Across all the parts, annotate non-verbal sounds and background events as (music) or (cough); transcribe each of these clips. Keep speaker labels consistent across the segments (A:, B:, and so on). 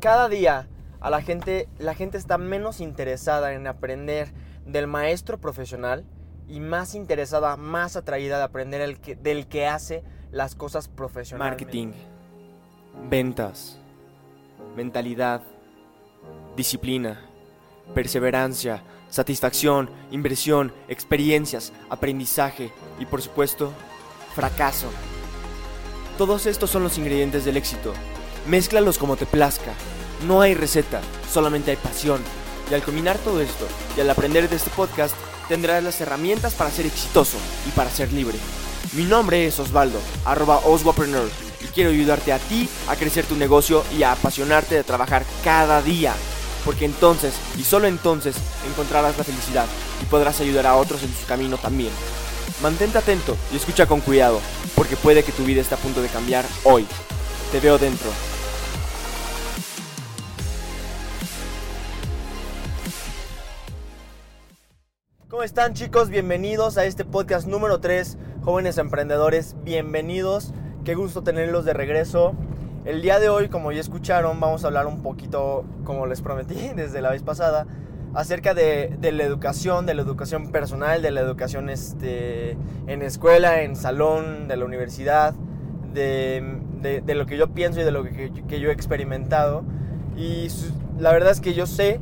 A: cada día a la gente, la gente está menos interesada en aprender del maestro profesional y más interesada, más atraída de aprender el que, del que hace las cosas profesionalmente.
B: Marketing, ventas, mentalidad, disciplina, perseverancia, satisfacción, inversión, experiencias, aprendizaje y por supuesto, fracaso. Todos estos son los ingredientes del éxito. Mézclalos como te plazca. No hay receta, solamente hay pasión. Y al combinar todo esto y al aprender de este podcast, tendrás las herramientas para ser exitoso y para ser libre. Mi nombre es Osvaldo, arroba Oswapreneur, y quiero ayudarte a ti a crecer tu negocio y a apasionarte de trabajar cada día. Porque entonces, y solo entonces, encontrarás la felicidad y podrás ayudar a otros en su camino también. Mantente atento y escucha con cuidado, porque puede que tu vida esté a punto de cambiar hoy. Te veo dentro.
A: ¿Cómo están chicos? Bienvenidos a este podcast número 3, jóvenes emprendedores, bienvenidos, qué gusto tenerlos de regreso. El día de hoy, como ya escucharon, vamos a hablar un poquito, como les prometí (laughs) desde la vez pasada, acerca de, la educación, de la educación personal, de la educación este, en escuela, en salón, de la universidad, de, lo que yo pienso y de lo que yo he experimentado. Y la verdad es que yo sé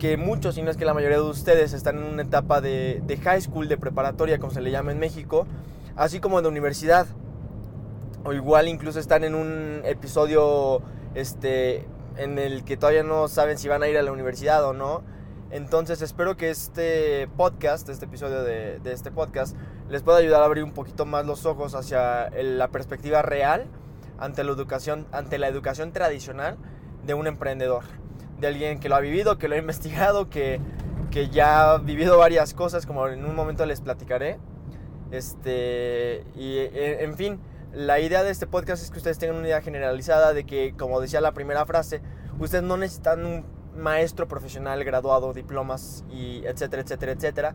A: que muchos, si no es que la mayoría de ustedes, están en una etapa de, high school, de preparatoria, como se le llama en México, así como de universidad. O igual incluso están en un episodio este, en el que todavía no saben si van a ir a la universidad o no. Entonces espero que este podcast, este episodio de, este podcast, les pueda ayudar a abrir un poquito más los ojos hacia la perspectiva real ante la educación, ante la educación tradicional de un emprendedor de alguien que lo ha vivido, que lo ha investigado, que, que ya ha vivido varias cosas, como en un momento les platicaré. Este, y en fin, la idea de este podcast es que ustedes tengan una idea generalizada de que, como decía la primera frase, ustedes no necesitan un maestro profesional graduado, diplomas y etcétera, etcétera, etcétera,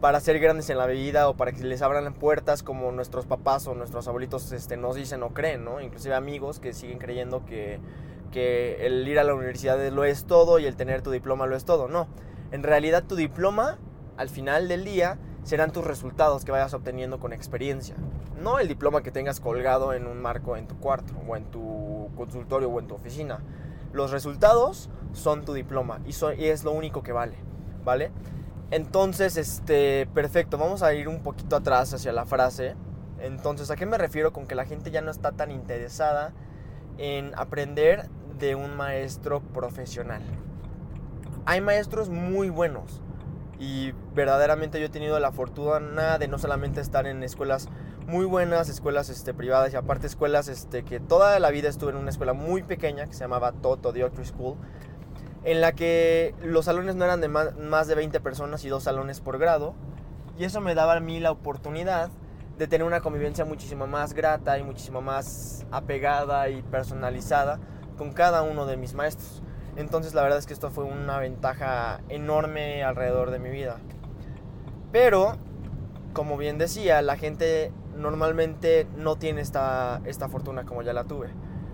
A: para ser grandes en la vida o para que les abran puertas como nuestros papás o nuestros abuelitos este, nos dicen o creen, ¿no? Inclusive amigos que siguen creyendo que que el ir a la universidad lo es todo y el tener tu diploma lo es todo. No, en realidad tu diploma al final del día serán tus resultados que vayas obteniendo con experiencia. No el diploma que tengas colgado en un marco en tu cuarto o en tu consultorio o en tu oficina. Los resultados son tu diploma y, y es lo único que vale, ¿vale? Entonces, este, perfecto, vamos a ir un poquito atrás hacia la frase. Entonces, ¿a qué me refiero con que la gente ya no está tan interesada en aprender de un maestro profesional. Hay maestros muy buenos y verdaderamente yo he tenido la fortuna de no solamente estar en escuelas muy buenas, escuelas este, privadas y aparte escuelas este, que toda la vida estuve en una escuela muy pequeña que se llamaba Toto Dioctry School, en la que los salones no eran de más de 20 personas y dos salones por grado, y eso me daba a mí la oportunidad de tener una convivencia muchísimo más grata y muchísimo más apegada y personalizada con cada uno de mis maestros. Entonces la verdad es que esto fue una ventaja enorme alrededor de mi vida. Pero, como bien decía, la gente normalmente no tiene esta, esta fortuna como ya la tuve.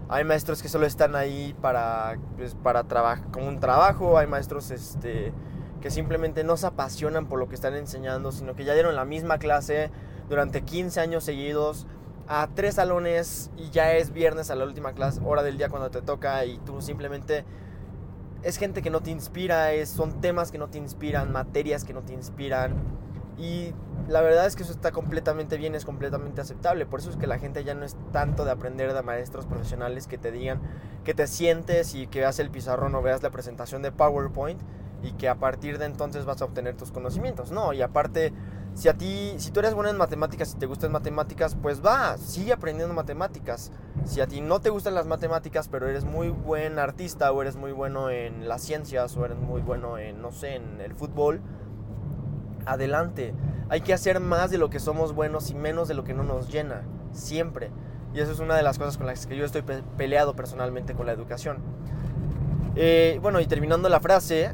A: Hay maestros que solo están ahí para, pues, para trabajar, como un trabajo, hay maestros este, que simplemente no se apasionan por lo que están enseñando, sino que ya dieron la misma clase durante 15 años seguidos a tres salones y ya es viernes a la última clase, hora del día cuando te toca y tú simplemente es gente que no te inspira, es, son temas que no te inspiran, materias que no te inspiran. Y la verdad es que eso está completamente bien, es completamente aceptable, por eso es que la gente ya no es tanto de aprender de maestros profesionales que te digan que te sientes y que veas el pizarrón o veas la presentación de PowerPoint y que a partir de entonces vas a obtener tus conocimientos, no, y aparte si a ti, si tú eres bueno en matemáticas y te gustan matemáticas, pues va, sigue aprendiendo matemáticas. Si a ti no te gustan las matemáticas, pero eres muy buen artista o eres muy bueno en las ciencias o eres muy bueno en, no sé, en el fútbol, adelante. Hay que hacer más de lo que somos buenos y menos de lo que no nos llena, siempre. Y eso es una de las cosas con las que yo estoy peleado personalmente con la educación. Eh, bueno, y terminando la frase,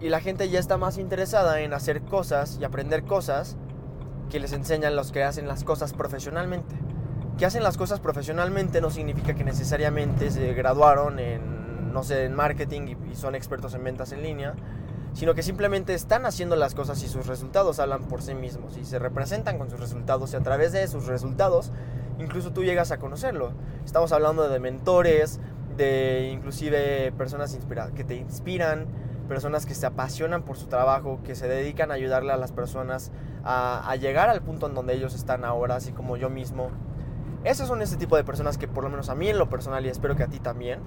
A: y la gente ya está más interesada en hacer cosas y aprender cosas que les enseñan los que hacen las cosas profesionalmente. Que hacen las cosas profesionalmente no significa que necesariamente se graduaron en no sé, en marketing y, y son expertos en ventas en línea, sino que simplemente están haciendo las cosas y sus resultados hablan por sí mismos y se representan con sus resultados y a través de sus resultados incluso tú llegas a conocerlo. Estamos hablando de mentores, de inclusive personas que te inspiran, personas que se apasionan por su trabajo, que se dedican a ayudarle a las personas a, llegar al punto en donde ellos están ahora, así como yo mismo. Esos son ese tipo de personas que por lo menos a mí en lo personal y espero que a ti también,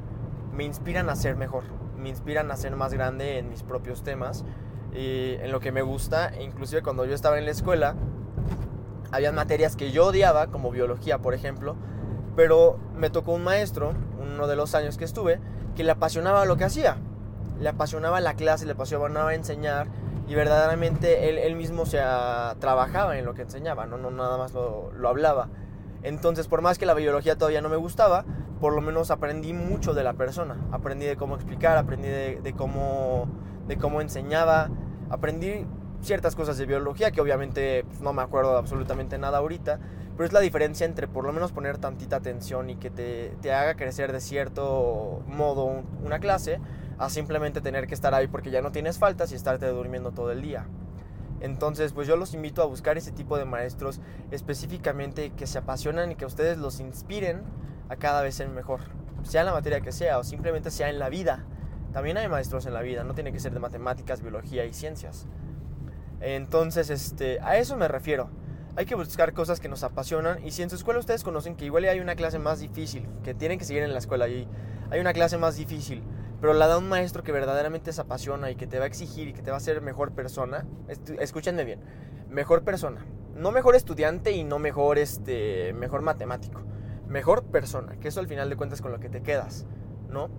A: me inspiran a ser mejor, me inspiran a ser más grande en mis propios temas y en lo que me gusta, inclusive cuando yo estaba en la escuela, había materias que yo odiaba, como biología por ejemplo, pero me tocó un maestro, uno de los años que estuve, que le apasionaba lo que hacía. Le apasionaba la clase, le apasionaba enseñar y verdaderamente él, mismo se trabajaba en lo que enseñaba, no, no nada más lo, hablaba. Entonces, por más que la biología todavía no me gustaba, por lo menos aprendí mucho de la persona. Aprendí de cómo explicar, aprendí de, de cómo, de cómo enseñaba, aprendí ciertas cosas de biología que obviamente pues, no me acuerdo absolutamente nada ahorita, pero es la diferencia entre por lo menos poner tantita atención y que te, te haga crecer de cierto modo una clase, a simplemente tener que estar ahí porque ya no tienes faltas y estarte durmiendo todo el día. Entonces, pues yo los invito a buscar ese tipo de maestros específicamente que se apasionan y que ustedes los inspiren a cada vez ser mejor, sea en la materia que sea o simplemente sea en la vida. También hay maestros en la vida, no tiene que ser de matemáticas, biología y ciencias. Entonces, este, a eso me refiero. Hay que buscar cosas que nos apasionan y si en su escuela ustedes conocen que igual hay una clase más difícil, que tienen que seguir en la escuela y hay una clase más difícil, pero la da un maestro que verdaderamente se apasiona y que te va a exigir y que te va a hacer mejor persona, escúchenme bien, mejor persona, no mejor estudiante y no mejor este mejor matemático, mejor persona, que eso al final de cuentas con lo que te quedas, ¿no?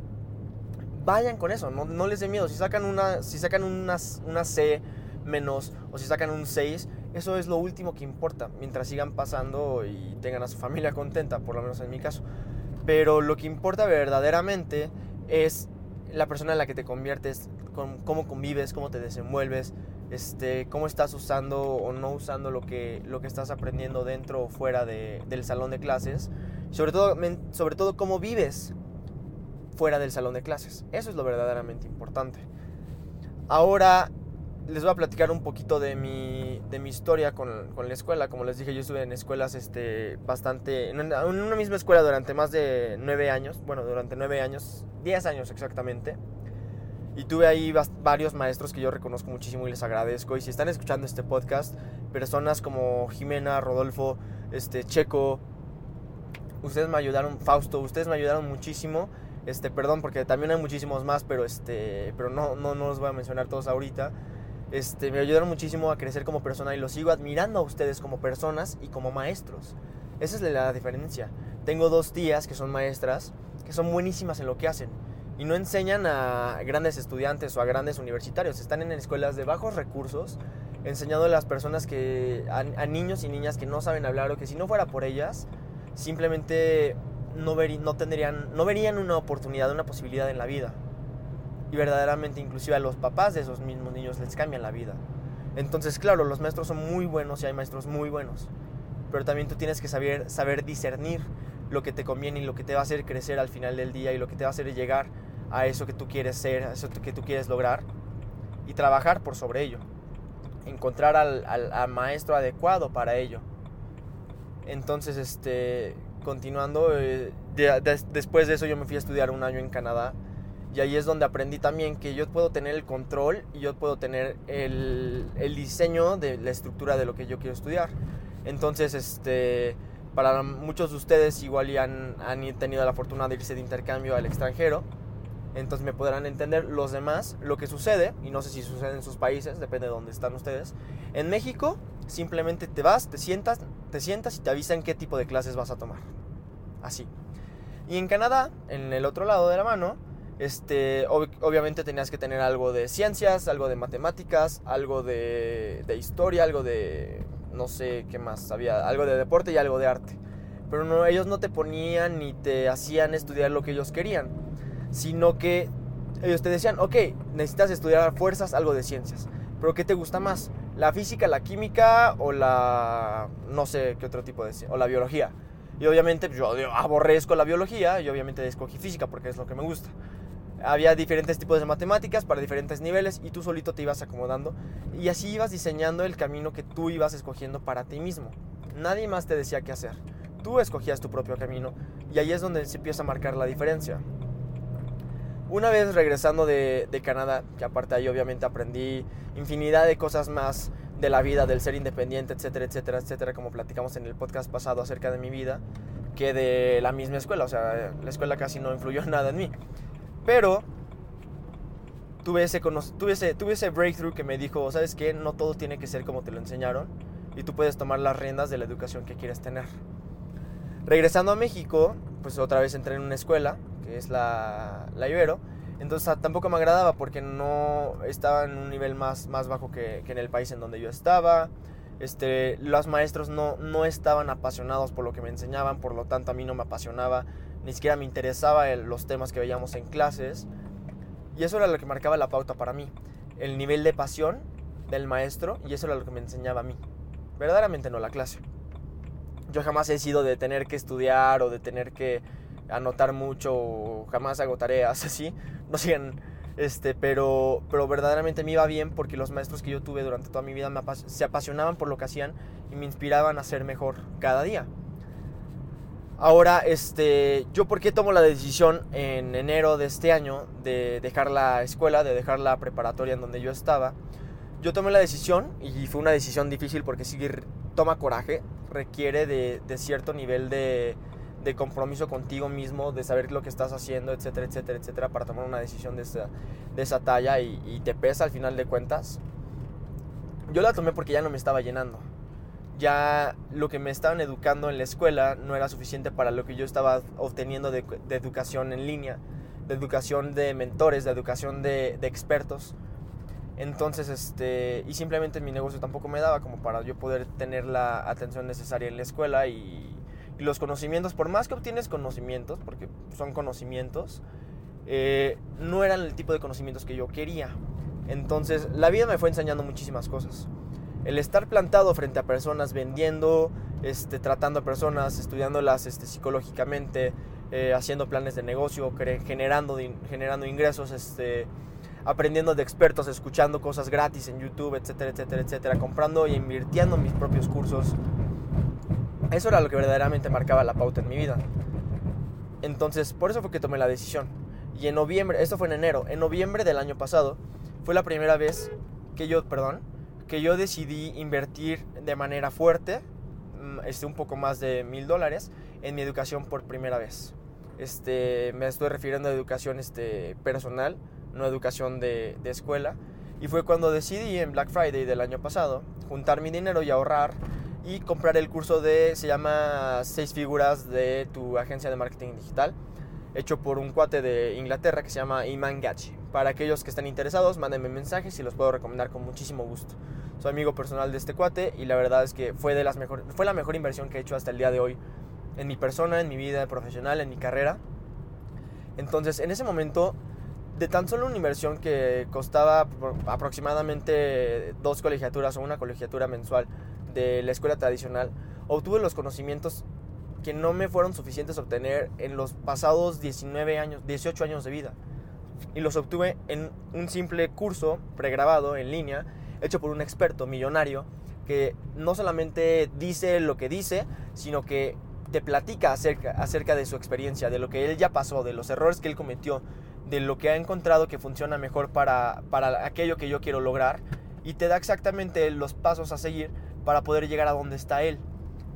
A: Vayan con eso, no, no les dé miedo, si sacan una si sacan una, una C menos o si sacan un 6, eso es lo último que importa, mientras sigan pasando y tengan a su (laughs) familia contenta, por lo menos en mi caso. Pero lo que importa verdaderamente es la persona en la que te conviertes, con, cómo convives, cómo te desenvuelves, este, cómo estás usando o no usando lo que, lo que estás aprendiendo dentro o fuera de, del salón de clases. Sobre todo, sobre todo cómo vives fuera del salón de clases. Eso es lo verdaderamente importante. Ahora, les voy a platicar un poquito de mi, de mi historia con, con, la escuela. Como les dije, yo estuve en escuelas este, bastante... En una, en una, misma escuela durante más de nueve años. Bueno, durante nueve años. Diez años exactamente. Y tuve ahí varios maestros que yo reconozco muchísimo y les agradezco. Y si están escuchando este podcast, personas como Jimena, Rodolfo, este, Checo, ustedes me ayudaron, Fausto, ustedes me ayudaron muchísimo. Este, perdón, porque también hay muchísimos más, pero, este, pero no, no, no los voy a mencionar todos ahorita. Este, me ayudaron muchísimo a crecer como persona y los sigo admirando a ustedes como personas y como maestros. Esa es la diferencia. Tengo dos tías que son maestras, que son buenísimas en lo que hacen. Y no enseñan a grandes estudiantes o a grandes universitarios. Están en escuelas de bajos recursos, enseñando a las personas que, a, niños y niñas que no saben hablar o que si no fuera por ellas, simplemente no, ver, no, tendrían, no verían una oportunidad, una posibilidad en la vida y verdaderamente inclusive a los papás de esos mismos niños les cambian la vida. Entonces, claro, los maestros son muy buenos y hay maestros muy buenos, pero también tú tienes que saber, saber discernir lo que te conviene y lo que te va a hacer crecer al final del día y lo que te va a hacer llegar a eso que tú quieres ser, a eso que tú quieres lograr y trabajar por sobre ello. Encontrar al, maestro adecuado para ello. Entonces, este, continuando, eh, de, de, después de eso yo me fui a estudiar un año en Canadá y ahí es donde aprendí también que yo puedo tener el control y yo puedo tener el, el diseño de la estructura de lo que yo quiero estudiar. Entonces, este, para muchos de ustedes igual ya han, han tenido la fortuna de irse de intercambio al extranjero. Entonces me podrán entender los demás lo que sucede, y no sé si sucede en sus países, depende de dónde están ustedes. En México simplemente te vas, te sientas, te sientas y te avisan qué tipo de clases vas a tomar. Así. Y en Canadá, en el otro lado de la mano, este, ob obviamente tenías que tener algo de ciencias, algo de matemáticas, algo de, historia, algo de, no sé qué más, había algo de deporte y algo de arte. Pero ellos no te ponían ni te hacían estudiar lo que ellos querían, sino que ellos te decían, ok, necesitas estudiar fuerzas algo de ciencias, pero ¿qué te gusta más? ¿La física, la química o la, no sé qué otro tipo de, o la biología? Y obviamente yo aborrezco la biología y obviamente escogí física porque es lo que me gusta. Había diferentes tipos de matemáticas para diferentes niveles y tú solito te ibas acomodando y así ibas diseñando el camino que tú ibas escogiendo para ti mismo. Nadie más te decía qué hacer. Tú escogías tu propio camino y ahí es donde se empieza a marcar la diferencia. Una vez regresando de, Canadá, que aparte ahí obviamente aprendí infinidad de cosas más de la vida, del ser independiente, etcétera, etcétera, etcétera, como platicamos en el podcast pasado acerca de mi vida, que de la misma escuela. O sea, la escuela casi no influyó (laughs) nada en mí. Pero tuve ese, tuve tuve ese breakthrough que me dijo, ¿sabes qué? No todo tiene que ser como te lo enseñaron y tú puedes tomar las riendas de la educación que quieres tener. Regresando a México, pues otra vez entré en una escuela, que es la, la Ibero, entonces tampoco me agradaba porque no estaba en un nivel más, más bajo que, que en el país en donde yo estaba. Este, los maestros no, no estaban apasionados por lo que me enseñaban, por lo tanto a mí no me apasionaba ni siquiera me interesaba los temas que veíamos en clases. Y eso era lo que marcaba la pauta para mí. El nivel de pasión del maestro y eso era lo que me enseñaba a mí. Verdaderamente no la clase. Yo jamás he sido de tener que estudiar o de tener que anotar mucho o jamás hago tareas (laughs) así. No sigan este, pero, pero verdaderamente me iba bien porque los maestros que yo tuve durante toda mi vida se apasionaban por lo que hacían y me inspiraban a ser mejor cada día. Ahora, este, yo por qué tomo la decisión en enero de este año de dejar la escuela, de dejar la preparatoria en donde yo estaba. Yo tomé la decisión y fue una decisión difícil porque sí toma coraje, requiere de, cierto nivel de, compromiso contigo mismo, de saber lo que estás haciendo, etcétera, etcétera, etcétera, para tomar una decisión de esa, de esa talla y, y te pesa al final de cuentas. Yo la tomé porque ya no me estaba llenando ya lo que me estaban educando en la escuela no era suficiente para lo que yo estaba obteniendo de, educación en línea, de educación de mentores, de educación de, expertos. Entonces, este, y simplemente mi negocio tampoco me daba como para yo poder tener la atención necesaria en la escuela y, los conocimientos, por más que obtienes conocimientos, porque son conocimientos, eh, no eran el tipo de conocimientos que yo quería. Entonces, la vida me fue enseñando muchísimas cosas el estar plantado frente a personas vendiendo, este, tratando a personas, estudiándolas este, psicológicamente, eh, haciendo planes de negocio, generando, generando ingresos, este, aprendiendo de expertos, escuchando cosas gratis en YouTube, etcétera, etcétera, etcétera, comprando e invirtiendo en mis propios cursos. Eso era lo que verdaderamente marcaba la pauta en mi vida. Entonces, por eso fue que tomé la decisión. Y en noviembre, esto fue en enero, en noviembre del año pasado, fue la primera vez que yo, perdón, que yo decidí invertir de manera fuerte, mm, este, un poco más de mil dólares, en mi educación por primera vez. Este, me estoy refiriendo a educación este, personal, no educación de, escuela. Y fue cuando decidí en Black Friday del año pasado juntar mi dinero y ahorrar y comprar el curso de, se llama Seis figuras de tu agencia de marketing digital, hecho por un cuate de Inglaterra que se llama Iman Gachi. Para aquellos que estén interesados, mándenme mensajes y los puedo recomendar con muchísimo gusto soy amigo personal de este cuate y la verdad es que fue, de las mejor, fue la mejor inversión que he hecho hasta el día de hoy en mi persona, en mi vida profesional, en mi carrera. Entonces, en ese momento, de tan solo una inversión que costaba aproximadamente dos colegiaturas o una colegiatura mensual de la escuela tradicional, obtuve los conocimientos que no me fueron suficientes obtener en los pasados 19 años, 18 años de vida. Y los obtuve en un simple curso pregrabado en línea hecho por un experto millonario que no solamente dice lo que dice, sino que te platica acerca, de su experiencia, de lo que él ya pasó, de los errores que él cometió, de lo que ha encontrado que funciona mejor para, para aquello que yo quiero lograr y te da exactamente los pasos a seguir para poder llegar a donde está él.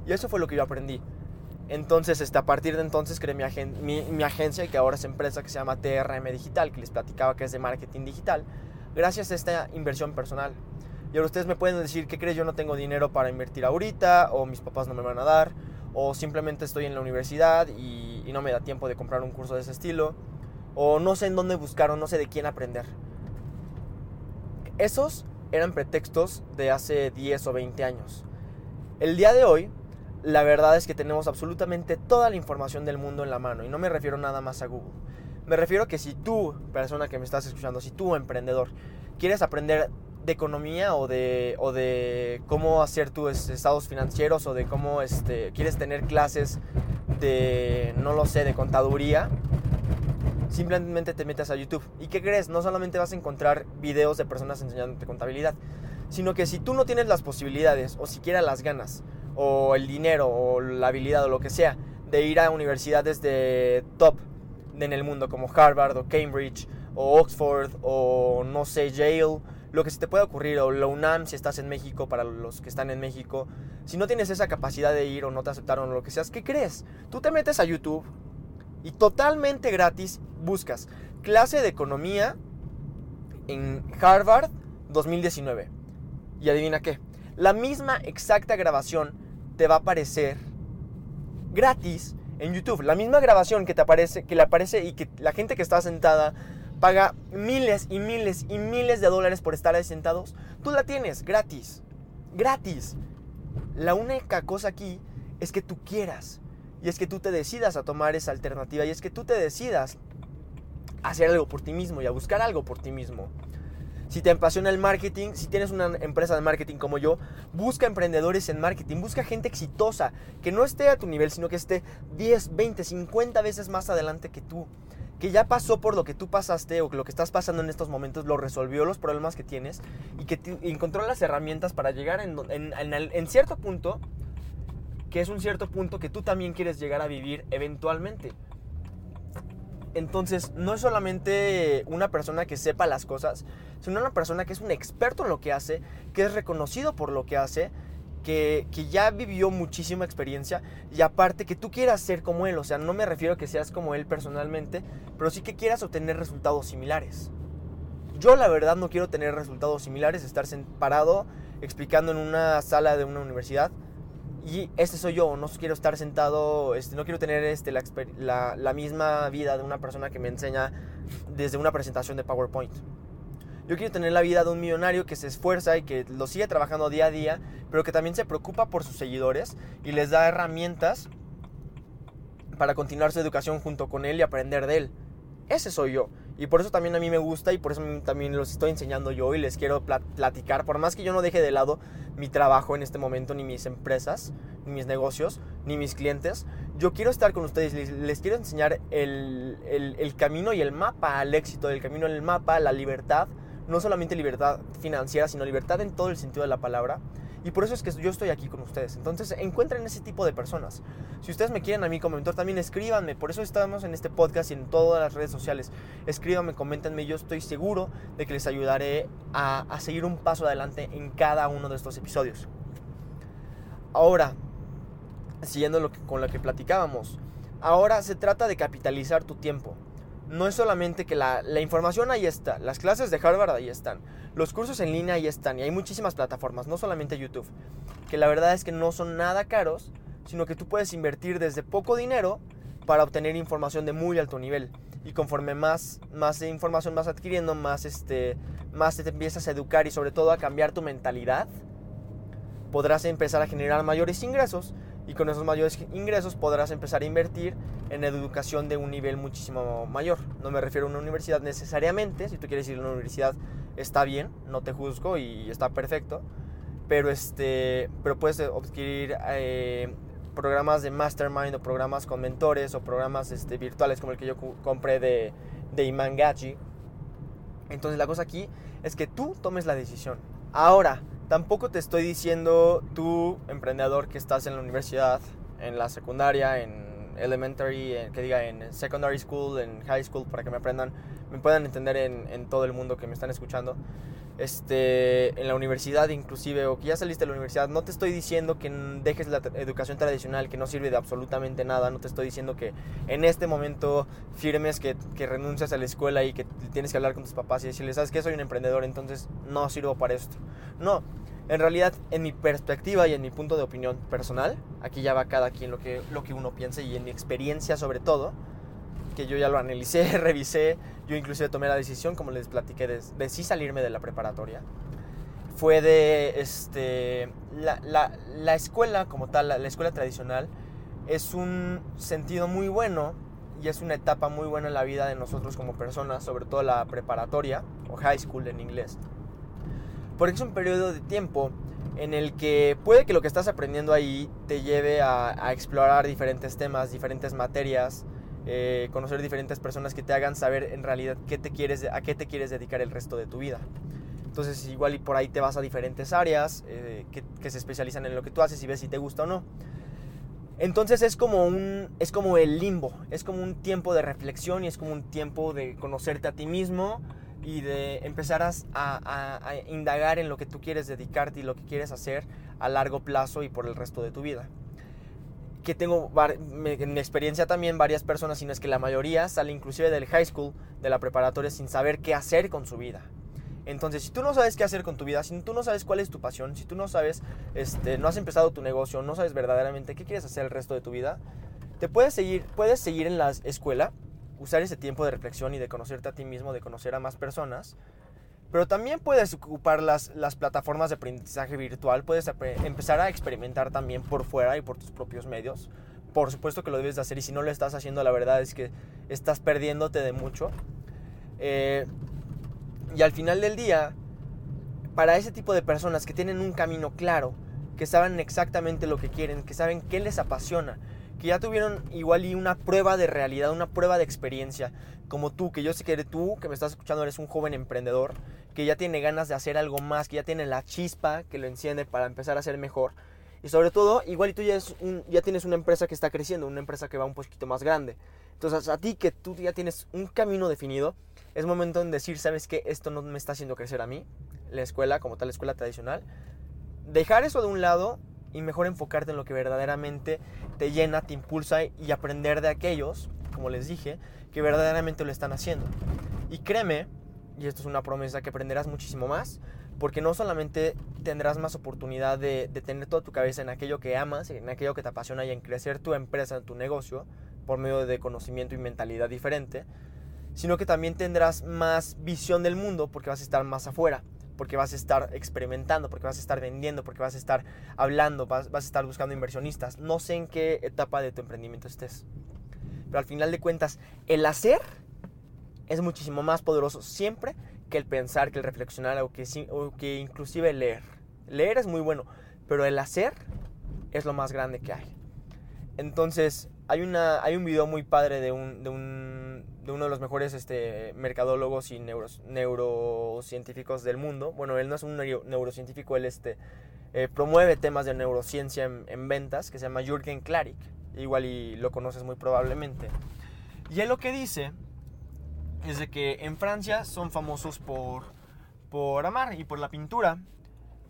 A: Y eso fue lo que yo aprendí. Entonces, este, a partir de entonces creé mi, mi, mi, agencia, que ahora es empresa, que se llama TRM Digital, que les platicaba que es de marketing digital, gracias a esta inversión personal. Y ahora ustedes me pueden decir, ¿qué crees? Yo no tengo dinero para invertir ahorita, o mis papás no me van a dar, o simplemente estoy en la universidad y, no me da tiempo de comprar un curso de ese estilo, o no sé en dónde buscar, o no sé de quién aprender. Esos eran pretextos de hace 10 o 20 años. El día de hoy, la verdad es que tenemos absolutamente toda la información del mundo en la mano, y no me refiero nada más a Google. Me refiero a que si tú, persona que me estás escuchando, si tú, emprendedor, quieres aprender de economía o de, o de cómo hacer tus estados financieros o de cómo este, quieres tener clases de, no lo sé, de contaduría, Simplemente te metes a YouTube. ¿Y qué crees? No solamente vas a encontrar videos de personas enseñándote contabilidad, sino que si tú no tienes las posibilidades, o siquiera las ganas, o el dinero, o la habilidad, o lo que sea, de ir a universidades de top en el mundo, como Harvard, o Cambridge, o Oxford, o no sé, Yale, lo que se te pueda ocurrir, o la UNAM si estás en México, para los que están en México, si no tienes esa capacidad de ir o no te aceptaron o lo que seas, ¿qué crees? Tú te metes a YouTube y totalmente gratis buscas clase de economía en Harvard 2019. Y adivina qué, la misma exacta grabación te va a aparecer gratis en YouTube. La misma grabación que te aparece, que le aparece y que la gente que está sentada paga miles y miles y miles de dólares por estar ahí sentados, tú la tienes gratis. Gratis. La única cosa aquí es que tú quieras. Y es que tú te decidas a tomar esa alternativa. Y es que tú te decidas a hacer algo por ti mismo y a buscar algo por ti mismo. Si te apasiona el marketing, si tienes una empresa de marketing como yo, busca emprendedores en marketing, busca gente exitosa, que no esté a tu nivel, sino que esté 10, 20, 50 veces más adelante que tú. Que ya pasó por lo que tú pasaste o que lo que estás pasando en estos momentos, lo resolvió los problemas que tienes y que encontró las herramientas para llegar en, en cierto punto, que es un cierto punto que tú también quieres llegar a vivir eventualmente. Entonces, no es solamente una persona que sepa las cosas, sino una persona que es un experto en lo que hace, que es reconocido por lo que hace, que, ya vivió muchísima experiencia y aparte que tú quieras ser como él. O sea, no me refiero a que seas como él personalmente, pero sí que quieras obtener resultados similares. Yo la verdad no quiero tener resultados similares, estar parado explicando en una sala de una universidad y este soy yo, no quiero estar sentado, este, no quiero tener este, la, la, misma vida de una persona que me enseña desde una presentación de PowerPoint. Yo quiero tener la vida de un millonario que se esfuerza y que lo sigue trabajando día a día, pero que también se preocupa por sus seguidores y les da herramientas para continuar su educación junto con él y aprender de él. Ese soy yo. Y por eso también a mí me gusta y por eso también los estoy enseñando yo y les quiero platicar. Por más que yo no deje de lado mi trabajo en este momento, ni mis empresas, ni mis negocios, ni mis clientes, yo quiero estar con ustedes. Les, quiero enseñar el, el, camino y el mapa al éxito, el camino, el mapa, la libertad. No solamente libertad financiera, sino libertad en todo el sentido de la palabra y por eso es que yo estoy aquí con ustedes. Entonces encuentren ese tipo de personas. Si ustedes me quieren a mí como mentor, también escríbanme. Por eso estamos en este podcast y en todas las redes sociales. Escríbanme, coméntenme. Yo estoy seguro de que les ayudaré a, seguir un paso adelante en cada uno de estos episodios. Ahora, siguiendo lo con lo que platicábamos. Ahora se trata de capitalizar tu tiempo no es solamente que la, información ahí está, las clases de Harvard ahí están, los cursos en línea ahí están y hay muchísimas plataformas, no solamente YouTube, que la verdad es que no son nada caros, sino que tú puedes invertir desde poco dinero para obtener información de muy alto nivel. Y conforme más, más información vas adquiriendo, más, este, más te empiezas a educar y sobre todo a cambiar tu mentalidad, podrás empezar a generar mayores ingresos y con esos mayores ingresos podrás empezar a invertir en educación de un nivel muchísimo mayor. No me refiero a una universidad necesariamente, si tú quieres ir a una universidad está bien, no te juzgo y está perfecto, pero, este, pero puedes adquirir eh, programas de mastermind o programas con mentores o programas este, virtuales como el que yo compré de, de Imangachi. Entonces la cosa aquí es que tú tomes la decisión. Ahora, Tampoco te estoy diciendo tú, emprendedor que estás en la universidad, en la secundaria, en elementary, que diga en secondary school, en high school, para que me aprendan, me puedan entender en, en, todo el mundo que me están escuchando. Este, en la universidad inclusive, o que ya saliste de la universidad, no te estoy diciendo que dejes la educación tradicional, que no sirve de absolutamente nada, no te estoy diciendo que en este momento firmes que, que renuncias a la escuela y que tienes que hablar con tus papás y decirles, ¿sabes qué? Soy un emprendedor, entonces no sirvo para esto. No, en realidad, en mi perspectiva y en mi punto de opinión personal, aquí ya va cada quien lo que, lo que uno piensa y en mi experiencia sobre todo, que yo ya lo analicé, (laughs) revisé, yo inclusive tomé la decisión, como les platiqué, de, sí salirme de la preparatoria. Fue de este, la, la, la escuela como tal, la, la escuela tradicional, es un sentido muy bueno y es una etapa muy buena en la vida de nosotros como personas, sobre todo la preparatoria o high school en inglés porque es un periodo de tiempo en el que puede que lo que estás aprendiendo ahí te lleve a, explorar diferentes temas, diferentes materias, eh, conocer diferentes personas que te hagan saber en realidad qué te quieres, a qué te quieres dedicar el resto de tu vida. Entonces igual y por ahí te vas a diferentes áreas eh, que, que, se especializan en lo que tú haces y ves si te gusta o no. Entonces es como, un, es como el limbo, es como un tiempo de reflexión y es como un tiempo de conocerte a ti mismo y de empezar a, indagar en lo que tú quieres dedicarte y lo que quieres hacer a largo plazo y por el resto de tu vida que tengo en mi experiencia también varias personas, sino es que la mayoría sale inclusive del high school, de la preparatoria, sin saber qué hacer con su vida. Entonces, si tú no sabes qué hacer con tu vida, si tú no sabes cuál es tu pasión, si tú no sabes, este, no has empezado tu negocio, no sabes verdaderamente qué quieres hacer el resto de tu vida, te puedes seguir, puedes seguir en la escuela, usar ese tiempo de reflexión y de conocerte a ti mismo, de conocer a más personas, pero también puedes ocupar las, las plataformas de aprendizaje virtual, puedes empezar a experimentar también por fuera y por tus propios medios. Por supuesto que lo debes de hacer y si no lo estás haciendo, la verdad es que estás perdiéndote de mucho. Eh, y al final del día, para ese tipo de personas que tienen un camino claro, que saben exactamente lo que quieren, que saben qué les apasiona, que ya tuvieron igual y una prueba de realidad, una prueba de experiencia, como tú, que yo sé que tú, que me estás escuchando, eres un joven emprendedor, que ya tiene ganas de hacer algo más, que ya tiene la chispa que lo enciende para empezar a ser mejor. Y sobre todo, igual y tú ya, ya tienes una empresa que está creciendo, una empresa que va un poquito más grande. Entonces, a ti que tú ya tienes un camino definido, es momento de decir, ¿sabes qué? Esto no me está haciendo crecer a mí, la escuela, como tal, la escuela tradicional. Dejar eso de un lado y mejor enfocarte en lo que verdaderamente te llena, te impulsa y aprender de aquellos, como les dije, que verdaderamente lo están haciendo. Y créeme, y esto es una promesa, que aprenderás muchísimo más, porque no solamente tendrás más oportunidad de, tener toda tu cabeza en aquello que amas, en aquello que te apasiona y en crecer tu empresa, tu negocio, por medio de conocimiento y mentalidad diferente, sino que también tendrás más visión del mundo porque vas a estar más afuera porque vas a estar experimentando, porque vas a estar vendiendo, porque vas a estar hablando, vas, a estar buscando inversionistas. No sé en qué etapa de tu emprendimiento estés. Pero al final de cuentas, el hacer es muchísimo más poderoso siempre que el pensar, que el reflexionar o que, o que inclusive leer. Leer es muy bueno, pero el hacer es lo más grande que hay. Entonces, hay, una, hay un video muy padre de un, de un de uno de los mejores este, mercadólogos y neurocientíficos del mundo. Bueno, él no es un neurocientífico, él este, eh, promueve temas de neurociencia en, ventas, que se llama Jürgen Klarik. Igual y lo conoces muy probablemente. Y él lo que dice es de que en Francia son famosos por, por amar y por la pintura.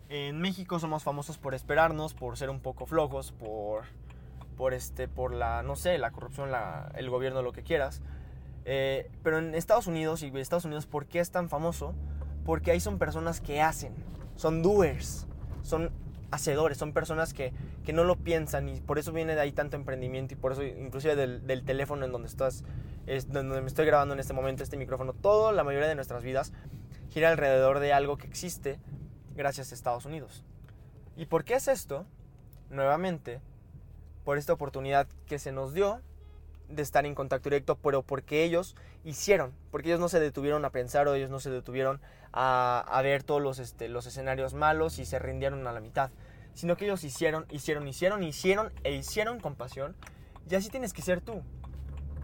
A: En México somos famosos por esperarnos, por ser un poco flojos, por, por, este, por la, no sé, la corrupción, el gobierno, lo que quieras. Eh, pero en Estados Unidos, y Estados Unidos, ¿por qué es tan famoso? Porque ahí son personas que hacen, son doers, son hacedores, son personas que, que no lo piensan y por eso viene de ahí tanto emprendimiento y por eso inclusive del, del teléfono en donde estás, es donde me estoy grabando en este momento, este micrófono, todo, la mayoría de nuestras vidas gira alrededor de algo que existe gracias a Estados Unidos. ¿Y por qué es esto? Nuevamente, por esta oportunidad que se nos dio de estar en contacto directo, pero porque ellos hicieron, porque ellos no se detuvieron a pensar o ellos no se detuvieron a, ver todos los, este, los escenarios malos y se rindieron a la mitad, sino que ellos hicieron, hicieron, hicieron, hicieron e hicieron con pasión y así tienes que ser tú.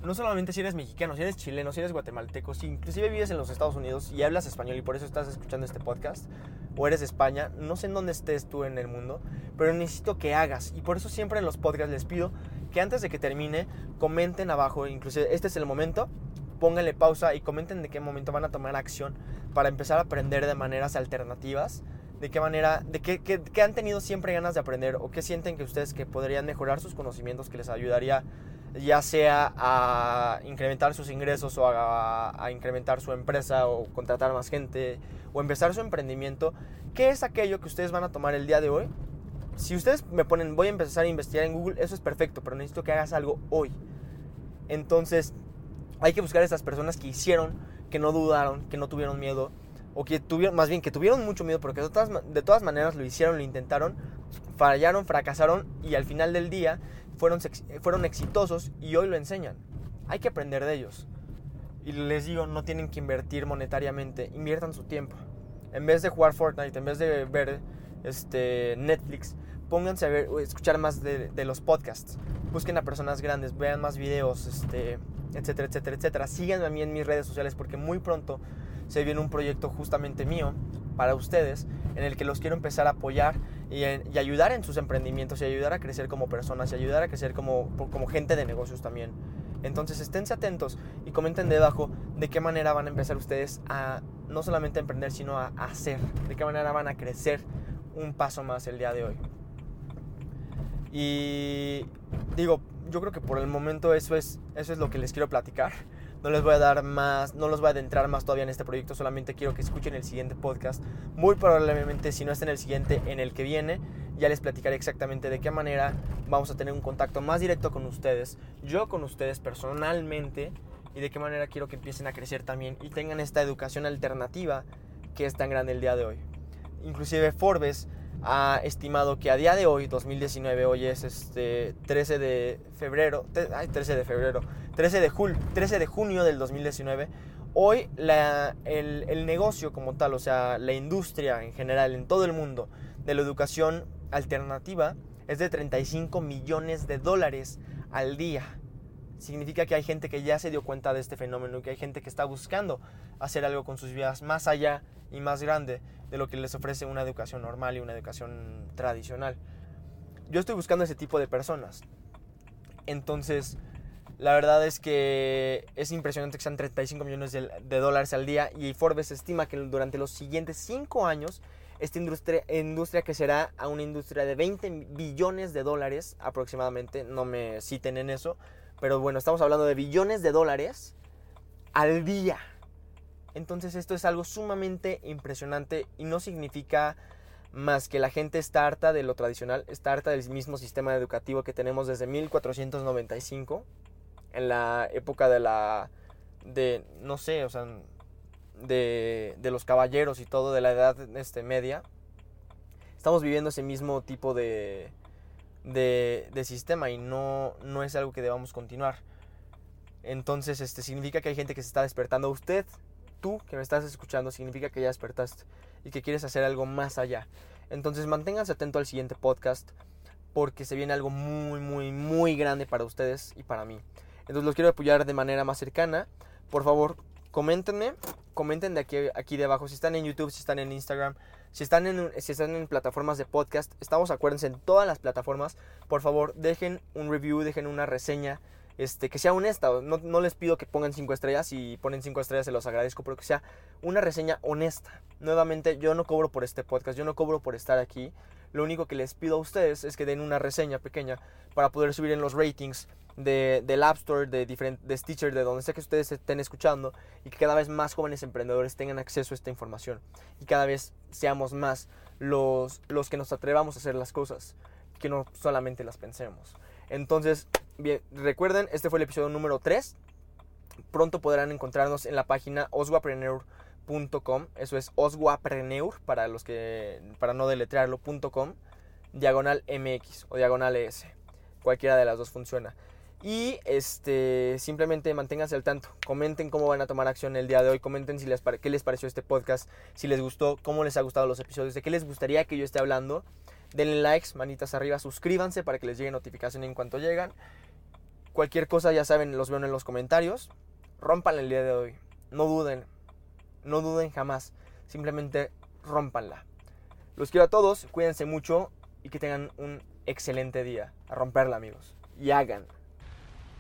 A: No solamente si eres mexicano, si eres chileno, si eres guatemalteco, si inclusive vives en los Estados Unidos y hablas español y por eso estás escuchando este podcast, o eres de España, no sé en dónde estés tú en el mundo, pero necesito que hagas y por eso siempre en los podcasts les pido que antes de que termine comenten abajo, inclusive este es el momento, pónganle pausa y comenten de qué momento van a tomar acción para empezar a aprender de maneras alternativas, de qué manera, de qué, qué, han tenido siempre ganas de aprender o qué sienten que ustedes que podrían mejorar sus conocimientos que les ayudaría ya sea a incrementar sus ingresos o a, incrementar su empresa o contratar más gente o empezar su emprendimiento, ¿qué es aquello que ustedes van a tomar el día de hoy si ustedes me ponen, voy a empezar a investigar en Google, eso es perfecto, pero necesito que hagas algo hoy. Entonces, hay que buscar a esas personas que hicieron, que no dudaron, que no tuvieron miedo, o que tuvieron, más bien, que tuvieron mucho miedo, porque de todas, de todas maneras lo hicieron, lo intentaron, fallaron, fracasaron y al final del día fueron, fueron exitosos y hoy lo enseñan. Hay que aprender de ellos. Y les digo, no tienen que invertir monetariamente, inviertan su tiempo. En vez de jugar Fortnite, en vez de ver este, Netflix, pónganse a escuchar más de, de, los podcasts. Busquen a personas grandes, vean más videos, este, etcétera, etcétera, etcétera. Síganme a mí en mis redes sociales porque muy pronto se viene un proyecto justamente mío para ustedes en el que los quiero empezar a apoyar y, ayudar en sus emprendimientos y ayudar a crecer como personas y ayudar a crecer como, gente de negocios también. Entonces esténse atentos y comenten debajo de qué manera van a empezar ustedes a no solamente emprender, sino a hacer, de qué manera van a crecer un paso más el día de hoy. Y digo, yo creo que por el momento eso es, eso es lo que les quiero platicar. No les voy a dar más, no los voy a adentrar más todavía en este proyecto, solamente quiero que escuchen el siguiente podcast. Muy probablemente, si no es en el siguiente, en el que viene, ya les platicaré exactamente de qué manera vamos a tener un contacto más directo con ustedes, yo con ustedes personalmente, y de qué manera quiero que empiecen a crecer también y tengan esta educación alternativa que es tan grande el día de hoy. Inclusive Forbes ha estimado que a día de hoy, 2019, hoy es este 13 de febrero, ay, 13 de febrero, 13 de, julio, 13 de junio del 2019, hoy la, el, el negocio como tal, o sea, la industria en general, en todo el mundo, de la educación alternativa, es de 35 millones de dólares al día. Significa que hay gente que ya se dio cuenta de este fenómeno que hay gente que está buscando hacer algo con sus vidas más allá y más grande de lo que les ofrece una educación normal y una educación tradicional. Yo estoy buscando ese tipo de personas. Entonces, la verdad es que es impresionante que sean 35 millones de, dólares al día y Forbes estima que durante los siguientes 5 años esta industria, industria crecerá a una industria de 20 billones de dólares aproximadamente, no me citen en eso, pero bueno, estamos hablando de billones de dólares al día. Entonces esto es algo sumamente impresionante y no significa más que la gente está harta de lo tradicional, está harta del mismo sistema educativo que tenemos desde 1495, en la época de la, de, no sé, o sea, de, de los caballeros y todo, de la edad este, media. Estamos viviendo ese mismo tipo de, de, de sistema y no, no es algo que debamos continuar. Entonces, este significa que hay gente que se está despertando. Usted tú que me estás escuchando significa que ya despertaste y que quieres hacer algo más allá. Entonces manténganse atento al siguiente podcast porque se viene algo muy, muy, muy grande para ustedes y para mí. Entonces los quiero apoyar de manera más cercana. Por favor, coméntenme, comenten de aquí, aquí debajo si están en YouTube, si están en Instagram, si están en, si están en plataformas de podcast. Estamos, acuérdense, en todas las plataformas. Por favor, dejen un review, dejen una reseña este, que sea honesta. No, no, les pido que pongan 5 estrellas. Si ponen 5 estrellas se los agradezco, pero que sea una reseña honesta. Nuevamente, yo no cobro por este podcast, yo no cobro por estar aquí. Lo único que les pido a ustedes es que den una reseña pequeña para poder subir en los ratings de, del App Store, de, de Stitcher, de donde sea que ustedes estén escuchando y que cada vez más jóvenes emprendedores tengan acceso a esta información y cada vez seamos más los, los que nos atrevamos a hacer las cosas, que no solamente las pensemos. Entonces, bien, recuerden, este fue el episodio número 3. Pronto podrán encontrarnos en la página oswapreneur.com. Eso es oswapreneur para los que para no deletrearlo.com diagonal MX o diagonal ES. Cualquiera de las dos funciona. Y este, simplemente manténganse al tanto. Comenten cómo van a tomar acción el día de hoy. Comenten si les qué les pareció este podcast. Si les gustó, cómo les ha gustado los episodios. De qué les gustaría que yo esté hablando. Denle likes, manitas arriba. Suscríbanse para que les llegue notificación en cuanto llegan. Cualquier cosa, ya saben, los veo en los comentarios. Rompan el día de hoy. No duden. No duden jamás. Simplemente rompanla. Los quiero a todos. Cuídense mucho. Y que tengan un excelente día. A romperla, amigos. Y hagan.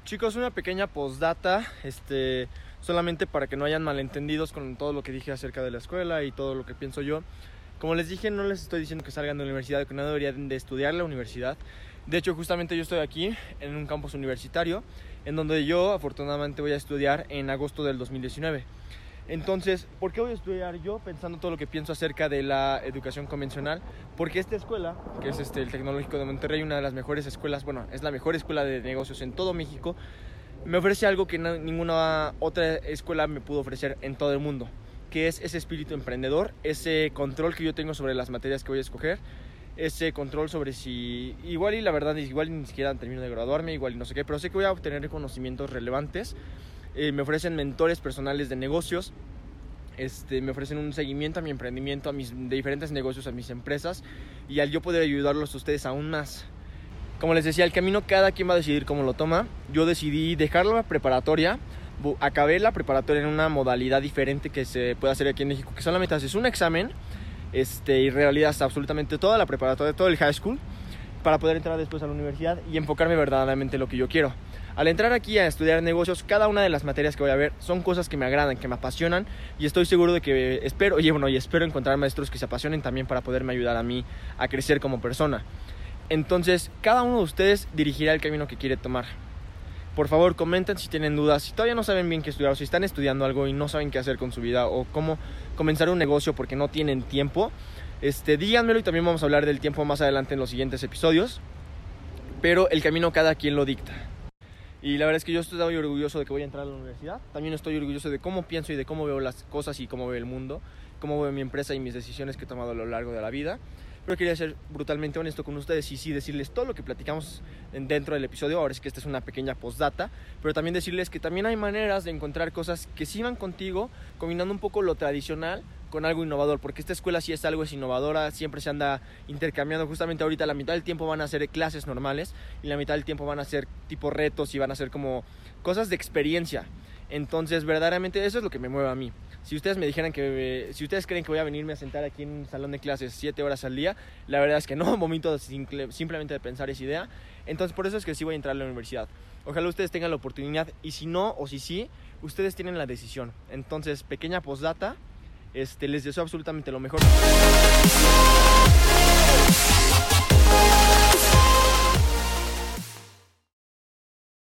A: Chicos, una pequeña postdata, este, solamente para que no hayan malentendidos con todo lo que dije acerca de la escuela y todo lo que pienso yo. Como les dije, no les estoy diciendo que salgan de la universidad, que no deberían de estudiar la universidad. De hecho, justamente yo estoy aquí en un campus universitario, en donde yo afortunadamente voy a estudiar en agosto del 2019. Entonces, ¿por qué voy a estudiar yo pensando todo lo que pienso acerca de la educación convencional? Porque esta escuela, que es este, el Tecnológico de Monterrey, una de las mejores escuelas, bueno, es la mejor escuela de negocios en todo México, me ofrece algo que ninguna otra escuela me pudo ofrecer en todo el mundo, que es ese espíritu emprendedor, ese control que yo tengo sobre las materias que voy a escoger, ese control sobre si igual y la verdad igual ni siquiera termino de graduarme, igual y no sé qué, pero sé que voy a obtener conocimientos relevantes eh, me ofrecen mentores personales de negocios
B: este, me ofrecen un seguimiento a mi emprendimiento, a mis de diferentes negocios, a mis empresas y al yo poder ayudarlos a ustedes aún más. Como les decía, el camino cada quien va a decidir cómo lo toma. Yo decidí dejar la preparatoria, acabé la preparatoria en una modalidad diferente que se puede hacer aquí en México, que solamente haces un examen este, y realizas absolutamente toda la preparatoria, todo el high school, para poder entrar después a la universidad y enfocarme verdaderamente en lo que yo quiero. Al entrar aquí a estudiar negocios, cada una de las materias que voy a ver son cosas que me agradan, que me apasionan y estoy seguro de que espero, y bueno, y espero encontrar maestros que se apasionen también para poderme ayudar a mí a crecer como persona. Entonces, cada uno de ustedes dirigirá el camino que quiere tomar. Por favor, comenten si tienen dudas, si todavía no saben bien qué estudiar o si están estudiando algo y no saben qué hacer con su vida o cómo comenzar un negocio porque no tienen tiempo. Este, díganmelo y también vamos a hablar del tiempo más adelante en los siguientes episodios. Pero el camino cada quien lo dicta. Y la verdad es que yo estoy orgulloso de que voy a entrar a la universidad. También estoy orgulloso de cómo pienso y de cómo veo las cosas y cómo veo el mundo, cómo veo mi empresa y mis decisiones que he tomado a lo largo de la vida. Pero quería ser brutalmente honesto con ustedes y sí decirles todo lo que platicamos en- dentro del episodio. Ahora es que esta es una pequeña postdata, pero también decirles que también hay maneras de encontrar cosas que sí van contigo, combinando un poco lo tradicional con algo innovador, porque esta escuela sí es algo es innovadora, siempre se anda intercambiando. Justamente ahorita la mitad del tiempo van a ser clases normales y la mitad del tiempo van a ser tipo retos y van a ser como cosas de experiencia. Entonces, verdaderamente eso es lo que me mueve a mí. Si ustedes me dijeran que, si ustedes creen que voy a venirme a sentar aquí en un salón de clases 7 horas al día, la verdad es que no, (laughs) momento simple- simplemente de pensar esa idea. Entonces, por eso es que sí voy a entrar a la universidad. Ojalá ustedes tengan la oportunidad y si no o si sí, ustedes tienen la decisión. Entonces, pequeña postdata, este, les deseo absolutamente lo mejor.